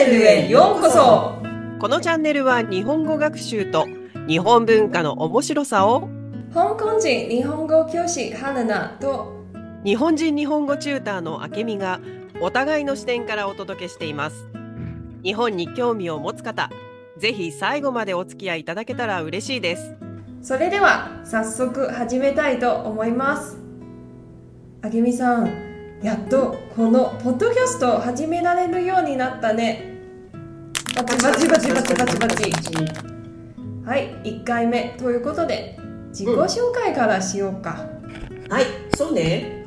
ネルへようこそ。このチャンネルは日本語学習と日本文化の面白さを香港人日本語教師春菜と日本人日本語チューターのあけみがお互いの視点からお届けしています。日本に興味を持つ方ぜひ最後までお付き合いいただけたら嬉しいです。それでは早速始めたいと思います。あけみさんやっとこのポッドキャストを始められるようになったねバチバチバチバチバチバチはい1回目ということで自己紹介からしようか、はい、そうね。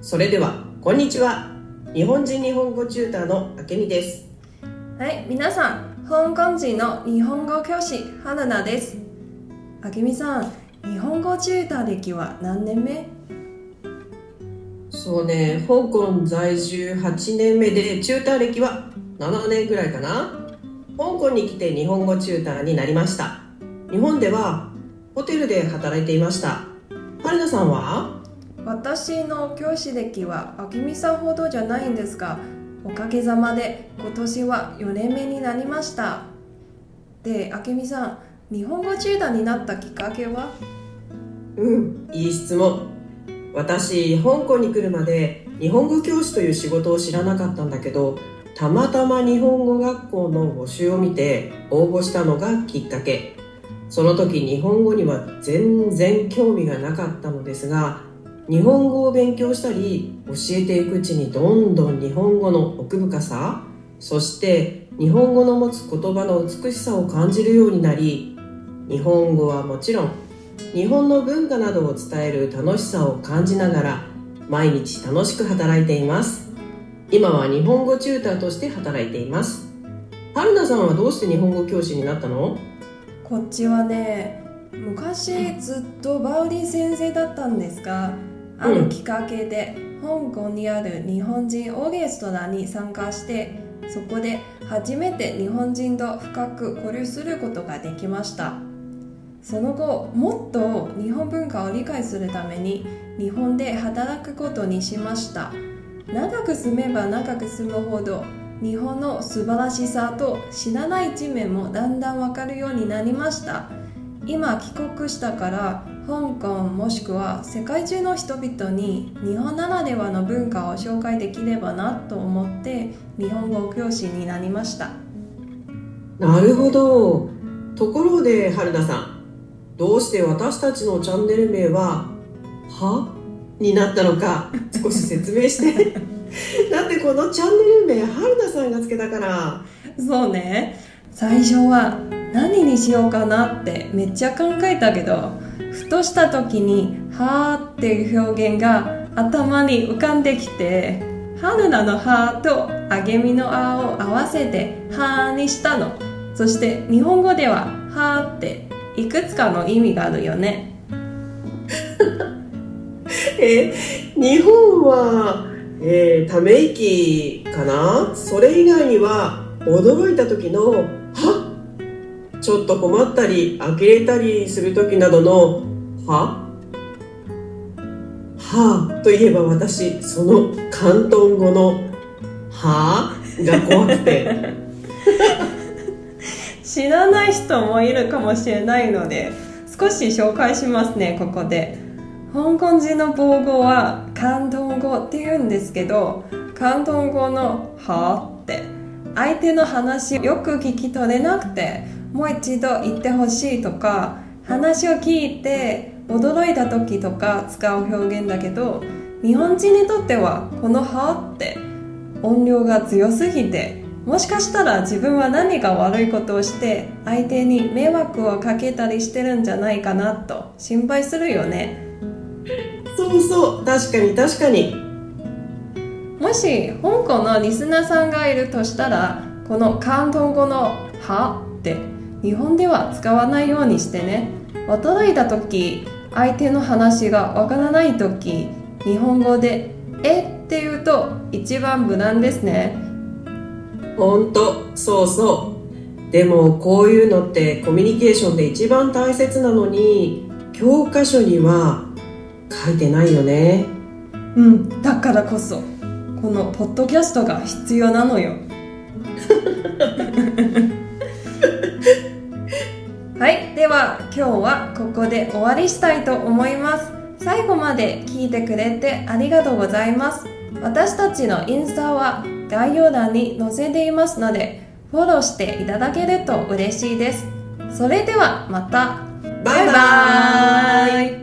それでは、こんにちは。日本人日本語チューターのあけみです。はい皆さん香港人の日本語教師春菜ですあけみさん日本語チューター歴は何年目？そうね、香港在住8年目で、チューター歴は7年ぐらいかな。香港に来て日本語チューターになりました。日本ではホテルで働いていました。春菜さんは？私の教師歴はあけみさんほどじゃないんですがおかげさまで今年は4年目になりましたであけみさん日本語チューターになったきっかけは？うん、いい質問。私、香港に来るまで日本語教師という仕事を知らなかったんだけど、たまたま日本語学校の募集を見て応募したのがきっかけ。その時日本語には全然興味がなかったのですが、日本語を勉強したり教えていくうちにどんどん日本語の奥深さ、そして日本語の持つ言葉の美しさを感じるようになり、日本語はもちろん日本の文化などを伝える楽しさを感じながら毎日楽しく働いています。今は日本語チューターとして働いています。春菜さんはどうして日本語教師になったの？こっちはね昔ずっとバウリン先生だったんですがあるきっかけで香港にある日本人オーケストラに参加してそこで初めて日本人と深く交流することができましたその後もっと日本文化を理解するために日本で働くことにしました。長く住めば長く住むほど日本の素晴らしさと知らない一面もだんだんわかるようになりました。今帰国したから香港もしくは世界中の人々に日本ならではの文化を紹介できればなと思って日本語教師になりました。なるほど。ところで春菜さん。どうして私たちのチャンネル名は「は?」になったのか 少し説明して。だってこのチャンネル名春菜さんがつけたから。そうね。最初は何にしようかなってめっちゃ考えたけどふとした時に「はー」っていう表現が頭に浮かんできて春菜の「は」とあげみの「あ」を合わせて「はー」にしたの。そして日本語では「はー」っていくつかの意味があるよね。え日本は、えーため息かな？それ以外には驚いた時の「は」ちょっと困ったり呆れたりする時などの「は」は？といえば私その広東語の「は」が怖くて 知らない人もいるかもしれないので少し紹介しますねここで。香港人の母語は広東語って言うんですけど広東語の「は」って。相手の話をよく聞き取れなくてもう一度言ってほしいとか話を聞いて驚いた時とか使う表現だけど日本人にとってはこの「は」って音量が強すぎてもしかしたら自分は何か悪いことをして相手に迷惑をかけたりしてるんじゃないかなと心配するよね。そうそう。確かに確かに。もし香港のリスナーさんがいるとしたらこの広東語の「は」って日本では使わないようにしてね。驚いた時相手の話がわからない時日本語で「え」って言うと一番無難ですねほんとそうそう。でもこういうのってコミュニケーションで一番大切なのに教科書には書いてないよね。うんだからこそこのポッドキャストが必要なのよ。はいでは今日はここで終わりしたいと思います。最後まで聞いてくれてありがとうございます。私たちのインスタは概要欄に載せていますのでフォローしていただけると嬉しいです。それではまた。バイバイ。